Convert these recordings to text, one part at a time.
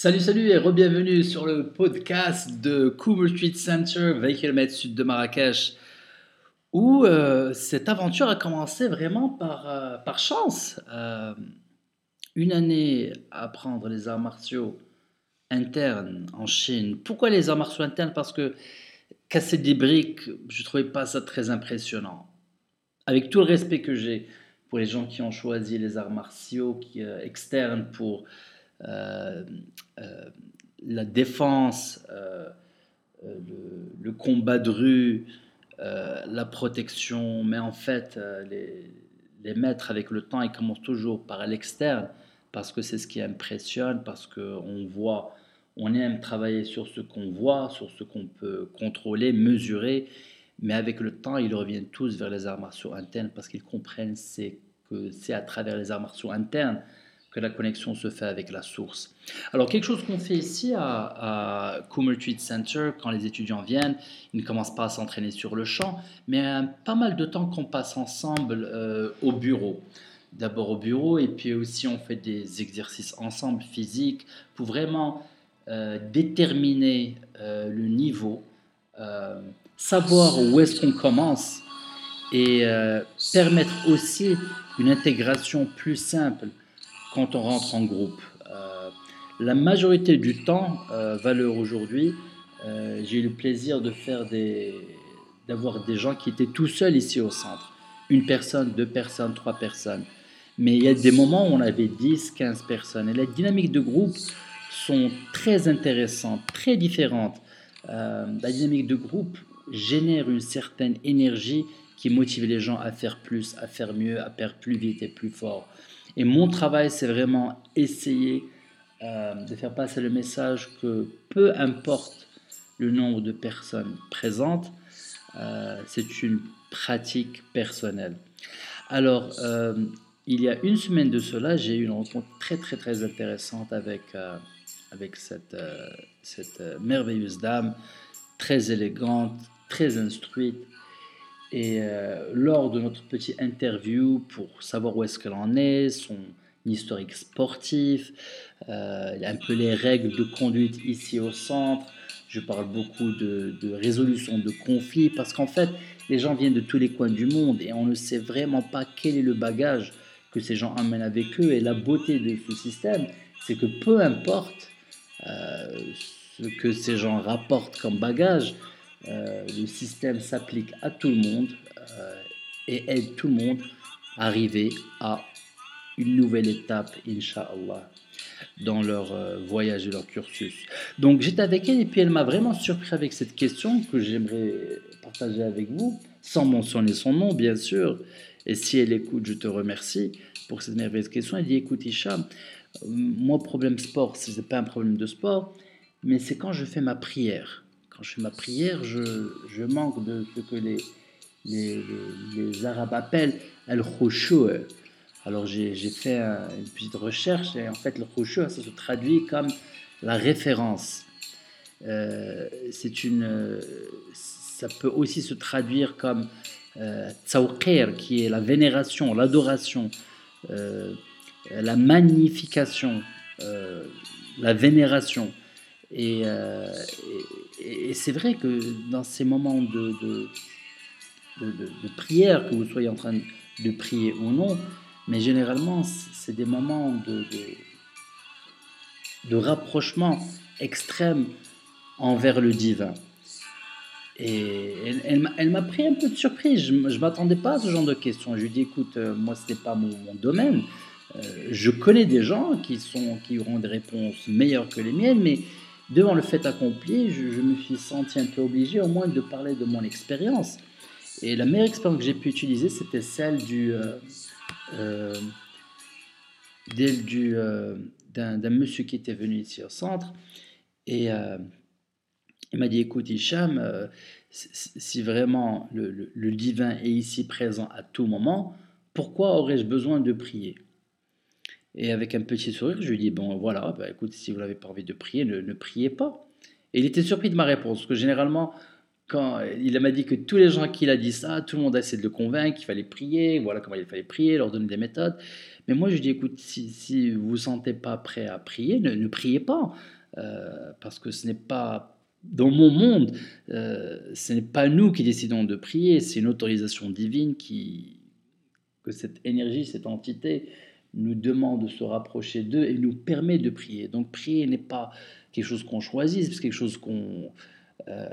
Salut, salut et re-bienvenue sur le podcast de Coomer Street Center, 20 km sud de Marrakech, où euh, cette aventure a commencé vraiment par, euh, par chance. Euh, une année à apprendre les arts martiaux internes en Chine. Pourquoi les arts martiaux internes? Parce que casser des briques, je ne trouvais pas ça très impressionnant. Avec tout le respect que j'ai pour les gens qui ont choisi les arts martiaux qui, externes pour la défense, euh, le, combat de rue, la protection, mais en fait, les, les maîtres avec le temps, ils commencent toujours par l'externe, parce que c'est ce qui impressionne, parce qu'on voit, on aime travailler sur ce qu'on voit, sur ce qu'on peut contrôler, mesurer, mais avec le temps, ils reviennent tous vers les arts martiaux internes parce qu'ils comprennent que c'est à travers les arts martiaux internes que la connexion se fait avec la source. Alors, quelque chose qu'on fait ici à, à Coomer Tweet Center, quand les étudiants viennent, ils ne commencent pas à s'entraîner sur le champ, mais pas mal de temps qu'on passe ensemble euh, au bureau. D'abord au bureau, et puis aussi on fait des exercices ensemble physiques pour vraiment euh, déterminer euh, le niveau, savoir où est-ce qu'on commence et permettre aussi une intégration plus simple quand on rentre en groupe. Euh, la majorité du temps, euh, valeur aujourd'hui, euh, j'ai eu le plaisir de faire des, d'avoir des gens qui étaient tout seuls ici au centre. Une personne, deux personnes, trois personnes. Mais il y a des moments où on avait 10, 15 personnes. Et la dynamique de groupe sont très intéressantes, très différentes. la dynamique de groupe génère une certaine énergie qui motive les gens à faire plus, à faire mieux, à faire plus vite et plus fort. Et mon travail, c'est vraiment essayer euh, de faire passer le message que peu importe le nombre de personnes présentes, euh, c'est une pratique personnelle. Alors, euh, il y a une semaine de cela, j'ai eu une rencontre très très très intéressante avec, avec cette, cette merveilleuse dame, très élégante, très instruite, et euh, lors de notre petite interview pour savoir où est-ce qu'elle en est, son historique sportif, euh, un peu les règles de conduite ici au centre, je parle beaucoup de, de résolution de conflits parce qu'en fait, les gens viennent de tous les coins du monde et on ne sait vraiment pas quel est le bagage que ces gens amènent avec eux. Et la beauté de ce système, c'est que peu importe euh, ce que ces gens rapportent comme bagage, euh, le système s'applique à tout le monde euh, et aide tout le monde à arriver à une nouvelle étape, Inch'Allah, dans leur euh, voyage et leur cursus. Donc j'étais avec elle et puis elle m'a vraiment surpris avec cette question que j'aimerais partager avec vous, sans mentionner son nom bien sûr. Et si elle écoute, je te remercie pour cette merveilleuse question. Elle dit écoute Hicham, moi problème sport, ce n'est pas un problème de sport, mais c'est quand je fais ma prière quand je fais ma prière, je, manque de ce que les, Arabes appellent al khushu'. Alors j'ai fait une petite recherche et en fait le khushu' se traduit comme la référence. Euh, c'est une, ça peut aussi se traduire comme euh, qui est la vénération, l'adoration, euh, la magnification, euh, la vénération. Et, et, c'est vrai que dans ces moments de, de, de, prière, que vous soyez en train de prier ou non, mais généralement, c'est des moments de, de, rapprochement extrême envers le divin. Et elle, elle, m'a pris un peu de surprise. Je ne m'attendais pas à ce genre de questions. Je lui dit, écoute, euh, moi, ce n'est pas mon, domaine. Euh, je connais des gens qui, sont, qui auront des réponses meilleures que les miennes, mais devant le fait accompli, je, me suis senti un peu obligé au moins de parler de mon expérience. Et la meilleure expérience que j'ai pu utiliser, c'était celle euh, euh, euh, d'un, monsieur qui était venu ici au centre. Et il m'a dit, écoute Hicham, si vraiment le divin est ici présent à tout moment, pourquoi aurais-je besoin de prier? Et avec un petit sourire, je lui dis Bon, voilà, bah, écoute, si vous n'avez pas envie de prier, ne, priez pas. Et il était surpris de ma réponse, parce que généralement, quand il m'a dit que tous les gens qui a dit ça, tout le monde a essayé de le convaincre qu'il fallait prier, voilà comment il fallait prier, leur donner des méthodes. Mais moi, je dis, écoute, si, vous ne vous sentez pas prêt à prier, ne, priez pas, euh, parce que ce n'est pas dans mon monde, euh, ce n'est pas nous qui décidons de prier, c'est une autorisation divine qui, que cette énergie, cette entité nous demande de se rapprocher d'eux et nous permet de prier. Donc prier n'est pas quelque chose qu'on choisit, c'est quelque chose qu'on euh,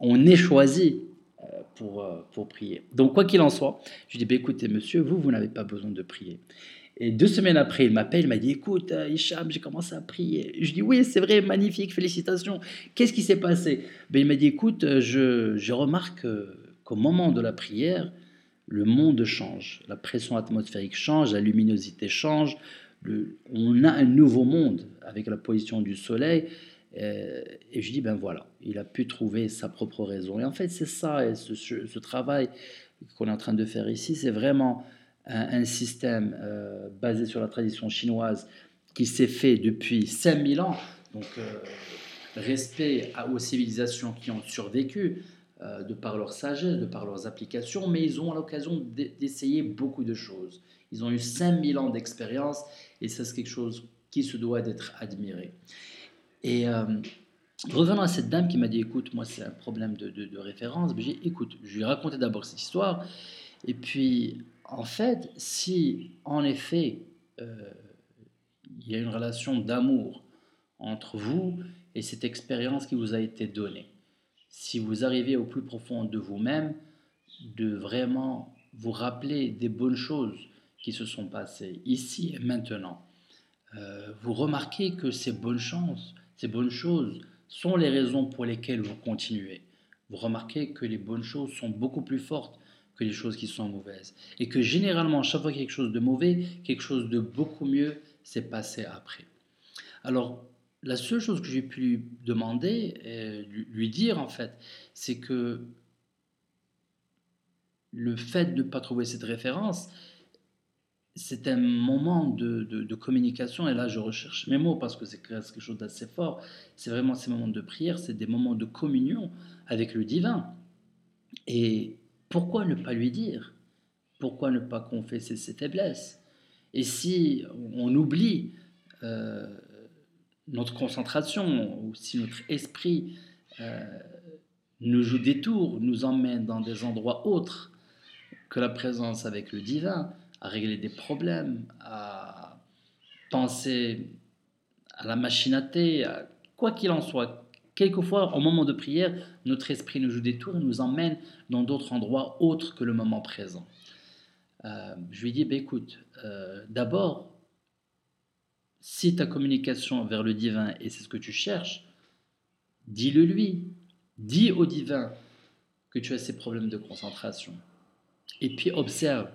on est choisi euh, pour, euh, pour prier. Donc quoi qu'il en soit, je dis, bah, écoutez monsieur, vous, vous n'avez pas besoin de prier. Et deux semaines après, il m'appelle, il m'a dit Écoute, Hicham, j'ai commencé à prier. Je dis Oui, c'est vrai, magnifique, félicitations. Qu'est-ce qui s'est passé? Ben, Il m'a dit Écoute, je, je remarque qu'au moment de la prière, le monde change. La pression atmosphérique change, la luminosité change. On a un nouveau monde avec la position du soleil. Euh, et je dis, ben voilà, il a pu trouver sa propre raison. Et en fait, c'est ça, et ce, travail qu'on est en train de faire ici, c'est vraiment un, système euh, basé sur la tradition chinoise qui s'est fait depuis 5000 ans. Donc, euh, respect aux civilisations qui ont survécu, de par leur sagesse, de par leurs applications, mais ils ont l'occasion d'essayer beaucoup de choses. Ils ont eu 5000 ans d'expérience et ça, c'est quelque chose qui se doit d'être admiré. Et euh, revenant à cette dame qui m'a dit écoute, moi c'est un problème de, référence, j'ai écoute, je lui ai raconté d'abord cette histoire. Et puis, en fait, si en effet euh, il y a une relation d'amour entre vous et cette expérience qui vous a été donnée, si vous arrivez au plus profond de vous-même, de vraiment vous rappeler des bonnes choses qui se sont passées ici et maintenant, euh, vous remarquez que ces bonnes chances, ces bonnes choses sont les raisons pour lesquelles vous continuez. Vous remarquez que les bonnes choses sont beaucoup plus fortes que les choses qui sont mauvaises. Et que généralement, chaque fois quelque chose de mauvais, quelque chose de beaucoup mieux s'est passé après. Alors, la seule chose que j'ai pu lui demander, et lui dire en fait, c'est que le fait de ne pas trouver cette référence, c'est un moment de, communication, et là je recherche mes mots parce que c'est quelque chose d'assez fort. C'est vraiment ces moments de prière, c'est des moments de communion avec le divin. Et pourquoi ne pas lui dire? Pourquoi ne pas confesser ses faiblesses? Et si on oublie euh, notre concentration, ou si notre esprit euh, nous joue des tours, nous emmène dans des endroits autres que la présence avec le divin, à régler des problèmes, à penser à la machinaté, quoi qu'il en soit. Quelquefois, au moment de prière, notre esprit nous joue des tours et nous emmène dans d'autres endroits autres que le moment présent. Euh, je lui dis, bah, écoute, euh, d'abord, si ta communication vers le divin et c'est ce que tu cherches, dis-le lui. Dis au divin que tu as ces problèmes de concentration. Et puis observe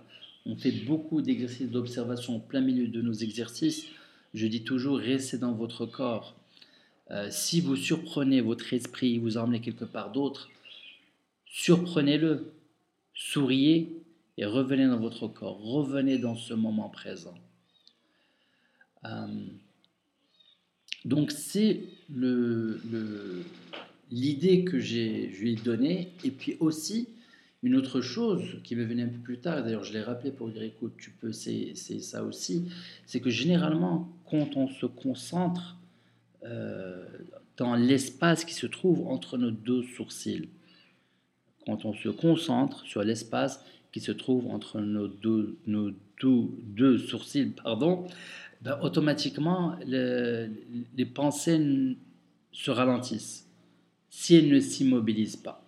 on fait beaucoup d'exercices d'observation en plein milieu de nos exercices. Je dis toujours, restez dans votre corps. Euh, si vous surprenez votre esprit, vous emmenez quelque part d'autre, surprenez-le, souriez et revenez dans votre corps, revenez dans ce moment présent. Euh, donc c'est l'idée que je lui ai donnée, et puis aussi une autre chose qui me venait un peu plus tard, d'ailleurs je l'ai rappelé pour dire écoute, tu peux, c'est ça aussi, c'est que généralement, quand on se concentre euh, dans l'espace qui se trouve entre nos deux sourcils, quand on se concentre sur l'espace qui se trouve entre nos deux, nos deux, sourcils, pardon, ben, automatiquement les pensées se ralentissent si elles ne s'immobilisent pas.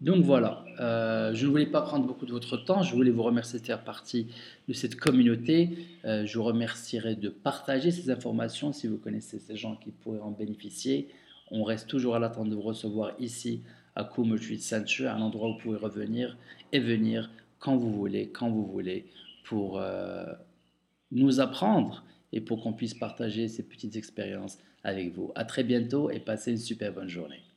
Donc voilà, euh, je ne voulais pas prendre beaucoup de votre temps, je voulais vous remercier de faire partie de cette communauté. Euh, je vous remercierai de partager ces informations si vous connaissez ces gens qui pourraient en bénéficier. On reste toujours à l'attente de vous recevoir ici à Street Center, un endroit où vous pouvez revenir et venir quand vous voulez, quand vous voulez, pour euh, nous apprendre et pour qu'on puisse partager ces petites expériences avec vous. À très bientôt et passez une super bonne journée.